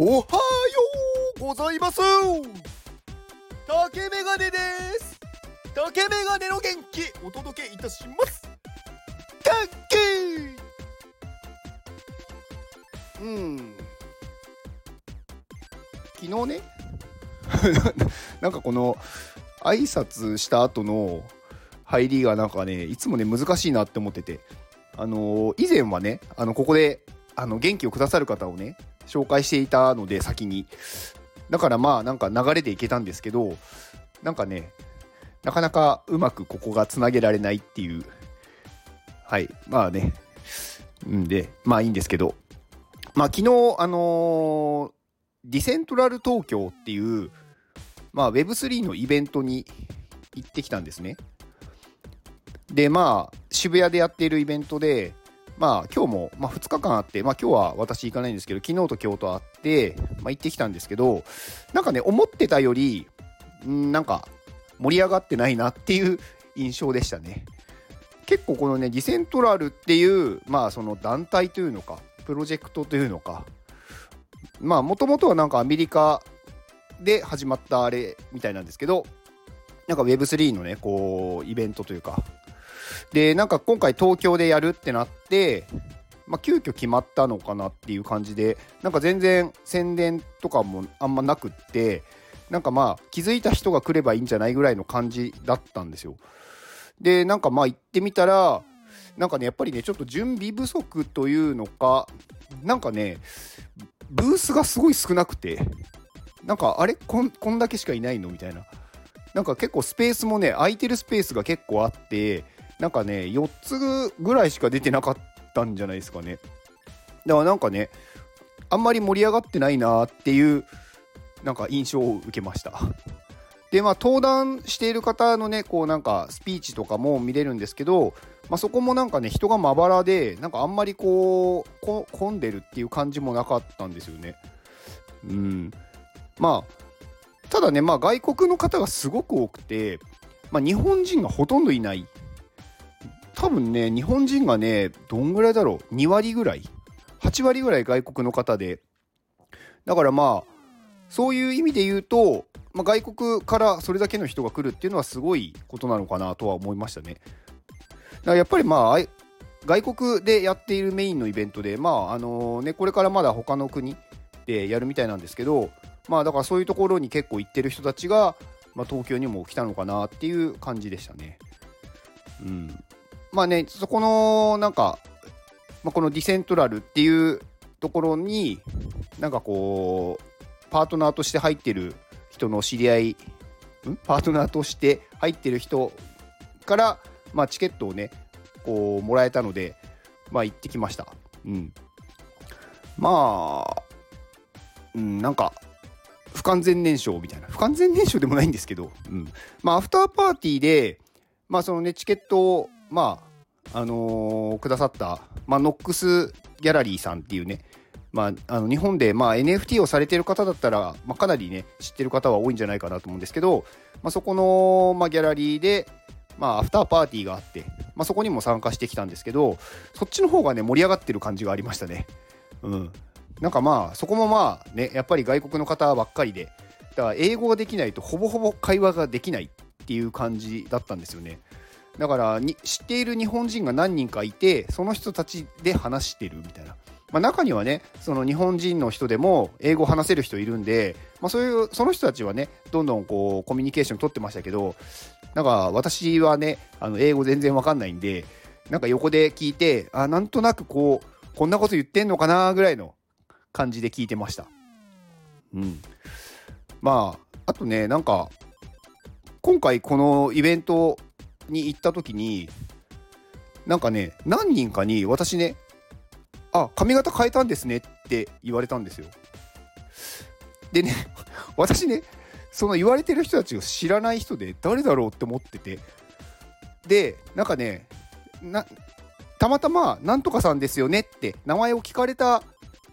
おはようございます。竹メガネです。竹メガネの元気お届けいたします。元気。うん。昨日ね なんかこの挨拶した後の入りがなんかねいつもね難しいなって思ってて。あのー、以前はねあのここであの元気をくださる方をね紹介していたので先に。だからまあなんか流れでいけたんですけどなんかねなかなかうまくここがつなげられないっていう。はいまあね。んでまあいいんですけど。まあ昨日あのー、ディセントラル東京っていうまあ Web3 のイベントに行ってきたんですね。でまあ渋谷でやっているイベントでまあ今日も、まあ、2日間あって、まあ今日は私行かないんですけど、昨日と今日とあって、まあ行ってきたんですけど、なんかね、思ってたより、んなんか盛り上がってないなっていう 印象でしたね。結構このね、ディセントラルっていう、まあその団体というのか、プロジェクトというのか、まあもともとはなんかアメリカで始まったあれみたいなんですけど、なんか Web3 のね、こう、イベントというか、で、なんか今回東京でやるってなって、まあ、急遽決まったのかなっていう感じで、なんか全然宣伝とかもあんまなくって、なんかまあ気づいた人が来ればいいんじゃないぐらいの感じだったんですよ。で、なんかまあ行ってみたら、なんかね、やっぱりね、ちょっと準備不足というのか、なんかね、ブースがすごい少なくて、なんかあれ？こんこんだけしかいないの？みたいな。なんか結構スペースもね、空いてるスペースが結構あって、なんかね、4つぐらいしか出てなかったんじゃないですかね。だからなんかね、あんまり盛り上がってないなっていう、なんか印象を受けました。で、まあ、登壇している方のね、こうなんかスピーチとかも見れるんですけど、まあ、そこもなんかね、人がまばらで、なんかあんまりこう、こ混んでるっていう感じもなかったんですよね。うん。まあ、ただね、まあ、外国の方がすごく多くて、まあ、日本人がほとんどいない多分ね、日本人がね、どんぐらいだろう、2割ぐらい、8割ぐらい外国の方で、だからまあ、そういう意味で言うと、まあ、外国からそれだけの人が来るっていうのはすごいことなのかなとは思いましたね。だからやっぱりまあ、外国でやっているメインのイベントで、まああのね、これからまだ他の国でやるみたいなんですけど、まあだからそういうところに結構行ってる人たちが、まあ、東京にも来たのかなっていう感じでしたね。うん。まあね、そこの、なんか、まあ、このディセントラルっていうところに、なんかこう、パートナーとして入ってる人の知り合い、ん？パートナーとして入ってる人から、まあ、チケットをね、こう、もらえたので、まあ、行ってきました。うん。まあ、うん、なんか、不完全燃焼みたいな。不完全燃焼でもないんですけど、うん。まあ、アフターパーティーで、まあ、そのね、チケットをまあ、あのー、くださった、まあ、ノックスギャラリーさんっていうね、まあ、あの日本で、まあ、NFT をされてる方だったら、まあ、かなりね、知ってる方は多いんじゃないかなと思うんですけど、まあ、そこの、まあ、ギャラリーで、まあ、アフターパーティーがあって、まあ、そこにも参加してきたんですけど、そっちの方がね、盛り上がってる感じがありましたね。うん。なんかまあ、そこもまあね、やっぱり外国の方ばっかりで、だから英語ができないとほぼほぼ会話ができないっていう感じだったんですよね。だからに知っている日本人が何人かいてその人たちで話してるみたいな、まあ、中にはねその日本人の人でも英語を話せる人いるんで、まあ、そういうその人たちはねどんどんこうコミュニケーション取ってましたけどなんか私はねあの英語全然わかんないんでなんか横で聞いてあなんとなくこうこんなこと言ってんのかなぐらいの感じで聞いてました。うん、まああとねなんか今回このイベントに行った時になんかね何人かに私ね「あ髪型変えたんですね」って言われたんですよ。でね 私ねその言われてる人たちを知らない人で誰だろうって思っててでなんかねなたまたま「なんとかさんですよね」って名前を聞かれた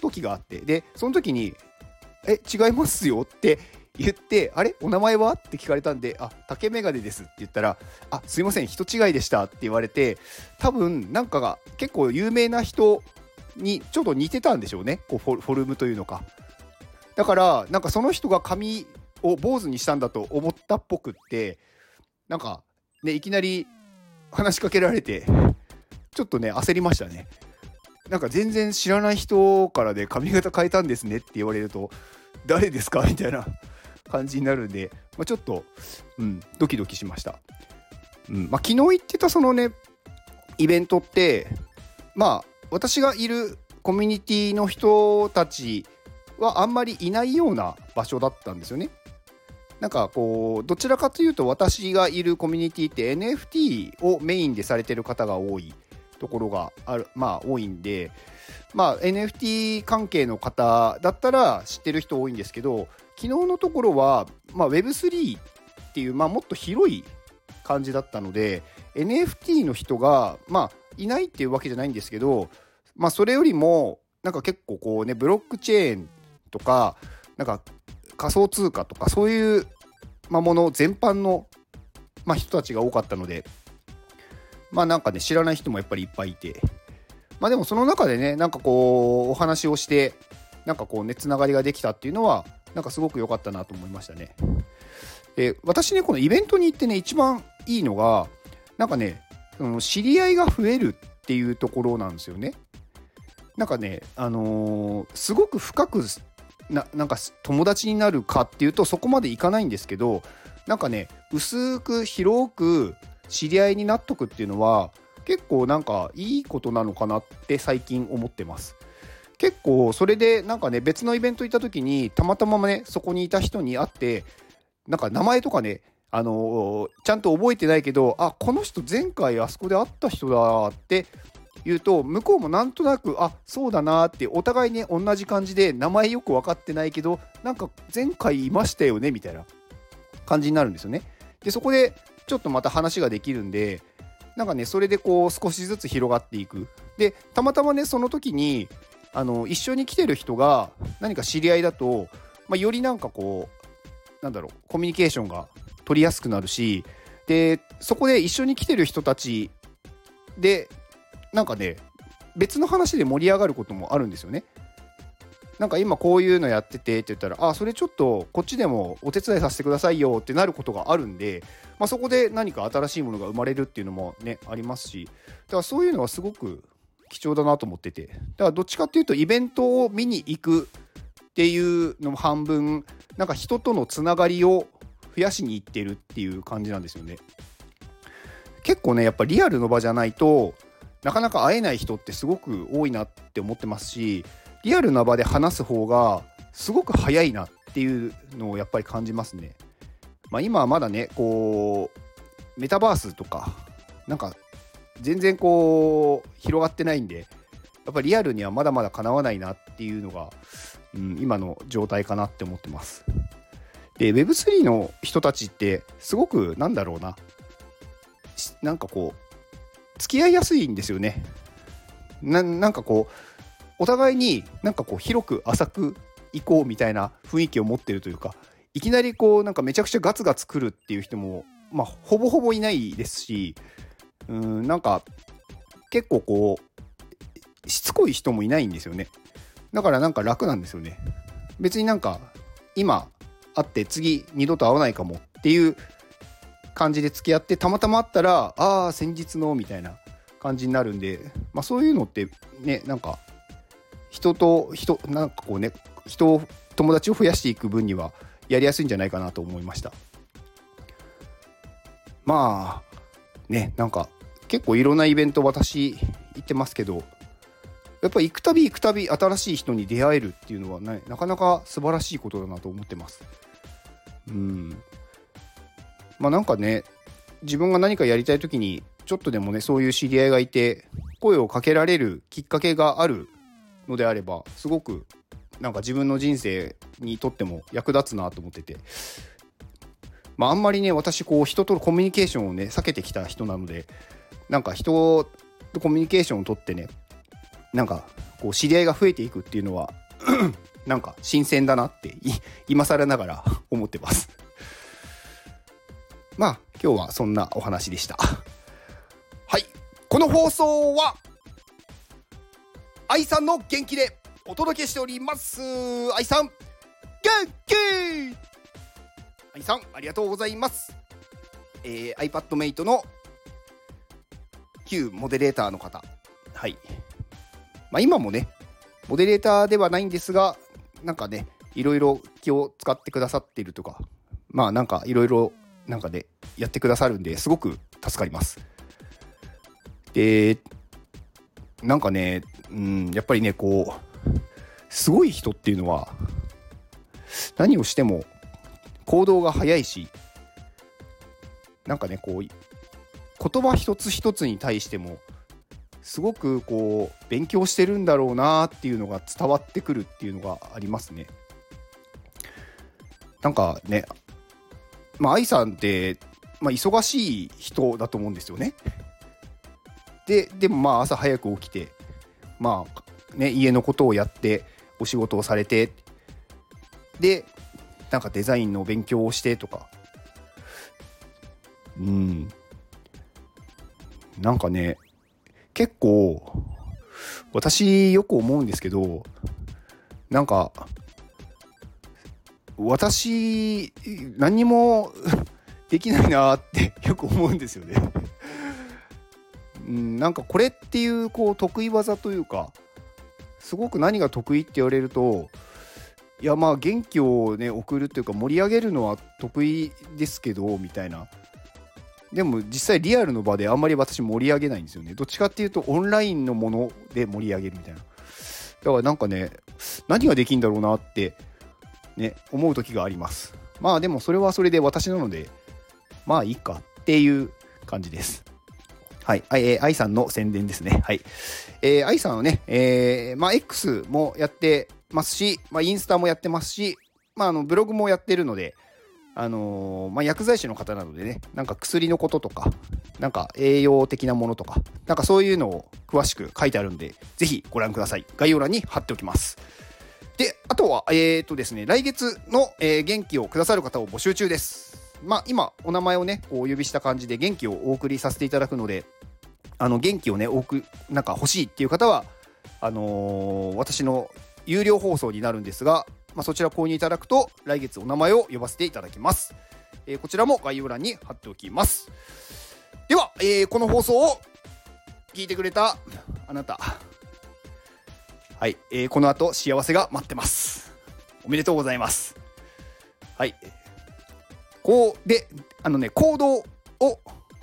時があってでその時に「え違いますよ」って言って、あれ？お名前は？って聞かれたんで、あ、竹メガネですって言ったら、あ、すいません、人違いでしたって言われて、多分なんかが結構有名な人にちょっと似てたんでしょうね、こうフォルムというのか。だからなんかその人が髪を坊主にしたんだと思ったっぽくってなんかねいきなり話しかけられてちょっとね焦りましたね。なんか全然知らない人からで髪型変えたんですねって言われると誰ですか？みたいな。感じになるんで、まあ、ちょっと、うん、ドキドキしました、うんまあ、昨日言ってたそのねイベントってまあ私がいるコミュニティの人たちはあんまりいないような場所だったんですよね。なんかこうどちらかというと私がいるコミュニティって NFT をメインでされてる方が多いところがあるまあ多いんでまあ NFT 関係の方だったら知ってる人多いんですけど昨日のところは、まあ、Web3 っていう、まあ、もっと広い感じだったので NFT の人がまあいないっていうわけじゃないんですけどまあそれよりもなんか結構こうねブロックチェーンとかなんか仮想通貨とかそういう、まあ、もの全般の、まあ、人たちが多かったのでまあなんかね知らない人もやっぱりいっぱいいてまあでもその中でねなんかこうお話をしてなんかこうねつながりができたっていうのはなんかすごく良かったなと思いましたね。で私ねこのイベントに行ってね一番いいのがなんかねその知り合いが増えるっていうところなんですよね。なんかねあのー、すごく深くななんか友達になるかっていうとそこまでいかないんですけどなんかね薄く広く知り合いになっとくっていうのは結構なんかいいことなのかなって最近思ってます。結構それでなんかね別のイベント行った時にたまたまねそこにいた人に会ってなんか名前とかねあのー、ちゃんと覚えてないけどあこの人前回あそこで会った人だって言うと向こうもなんとなくあそうだなってお互いね同じ感じで名前よく分かってないけどなんか前回いましたよねみたいな感じになるんですよね。でそこでちょっとまた話ができるんでなんかねそれでこう少しずつ広がっていく。でたまたまねその時にあの一緒に来てる人が何か知り合いだと、まあ、よりなんかこうなんだろうコミュニケーションが取りやすくなるしでそこで一緒に来てる人たちでなんかね別の話で盛り上がることもあるんですよね。なんか今こういうのやっててって言ったら、あ、それちょっとこっちでもお手伝いさせてくださいよってなることがあるんで、まあ、そこで何か新しいものが生まれるっていうのもね、ありますし、だからそういうのはすごく貴重だなと思ってて、だからどっちかっていうとイベントを見に行くっていうのも半分、なんか人とのつながりを増やしに行ってるっていう感じなんですよね。結構ね、やっぱリアルの場じゃないと、なかなか会えない人ってすごく多いなって思ってますしリアルな場で話す方がすごく早いなっていうのをやっぱり感じますね。まあ、今はまだねこうメタバースとかなんか全然こう広がってないんでやっぱりリアルにはまだまだかなわないなっていうのが、うん、今の状態かなって思ってます。で Web3 の人たちってすごくなんだろうななんかこう付き合いやすいんですよね。ななんかこうお互いになんかこう広く浅く行こうみたいな雰囲気を持ってるというかいきなりこうなんかめちゃくちゃガツガツ来るっていう人もまあほぼほぼいないですしうんなんか結構こうしつこい人もいないんですよね。だからなんか楽なんですよね。別になんか今会って次二度と会わないかもっていう感じで付き合ってたまたま会ったらああ先日のみたいな感じになるんで、まあ、そういうのってねなんか人と人なんかこうね人を友達を増やしていく分にはやりやすいんじゃないかなと思いました。まあねなんか結構いろんなイベント私行ってますけどやっぱ行くたび行くたび新しい人に出会えるっていうのは、ね、なかなか素晴らしいことだなと思ってます。うん。まあなんかね自分が何かやりたい時にちょっとでもねそういう知り合いがいて声をかけられるきっかけがあるのであればすごくなんか自分の人生にとっても役立つなと思ってて。まああんまりね私こう人とのコミュニケーションをね避けてきた人なのでなんか人とコミュニケーションをとってねなんかこう知り合いが増えていくっていうのは なんか新鮮だなって今更ながら 思ってます。まあ今日はそんなお話でした。はい、この放送は愛さんの元気でお届けしております。愛さん、元気！愛さんありがとうございます。えー、iPadMate の旧モデレーターの方。はい。まあ今もねモデレーターではないんですがなんかねいろいろ気を使ってくださっているとかまあなんかいろいろなんかねやってくださるんですごく助かります。でなんかね、うん、やっぱりねこうすごい人っていうのは何をしても行動が早いしなんかねこう言葉一つ一つに対してもすごくこう勉強してるんだろうなっていうのが伝わってくるっていうのがありますね。なんかねまあ愛さんって、まあ、忙しい人だと思うんですよね。ででもまあ朝早く起きてまあね家のことをやってお仕事をされてでなんかデザインの勉強をしてとか。うん。なんかね結構私よく思うんですけどなんか私何も できないなってよく思うんですよね。うん、なんかこれっていうこう得意技というかすごく何が得意って言われるといやまあ元気をね送るっていうか盛り上げるのは得意ですけどみたいな。でも実際リアルの場であんまり私盛り上げないんですよね。どっちかっていうとオンラインのもので盛り上げるみたいな。だからなんかね何ができんだろうなってね思う時があります。まあでもそれはそれで私なのでまあいいかっていう感じです。はい。えー、愛さんの宣伝ですね。はい。えー、愛さんはね、えー、まあ、X もやってますし、まあ、インスタもやってますし、まあ、あの、ブログもやってるので、あのー、まあ、薬剤師の方なのでね、なんか薬のこととか、なんか栄養的なものとか、なんかそういうのを詳しく書いてあるんで、ぜひご覧ください。概要欄に貼っておきます。で、あとは、えっ、ー、とですね、来月の、えー、元気をくださる方を募集中です。まあ、今、お名前をね、こうお呼びした感じで元気をお送りさせていただくので、あの元気をね、多く、なんか欲しいっていう方は、あのー、私の有料放送になるんですが、まあ、そちら購入いただくと、来月お名前を呼ばせていただきます。えー、こちらも概要欄に貼っておきます。では、えー、この放送を聞いてくれたあなた、はい、えー、この後幸せが待ってます。おめでとうございます。はい。こうで、あのね、行動を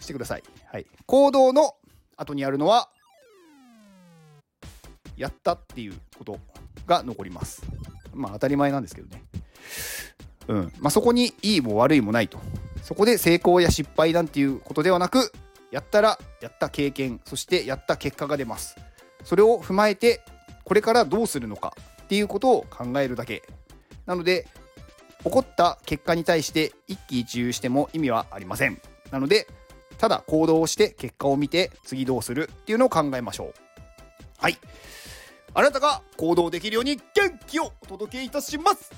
してください。はい。行動の後にあるのは、やったっていうことが残ります。まあ当たり前なんですけどね。うん。まあそこにいいも悪いもないと。そこで成功や失敗なんていうことではなく、やったらやった経験、そしてやった結果が出ます。それを踏まえて、これからどうするのかっていうことを考えるだけ。なので、起こった結果に対して一喜一憂しても意味はありません。なので、ただ行動をして結果を見て次どうするっていうのを考えましょう。はい。あなたが行動できるように元気をお届けいたします。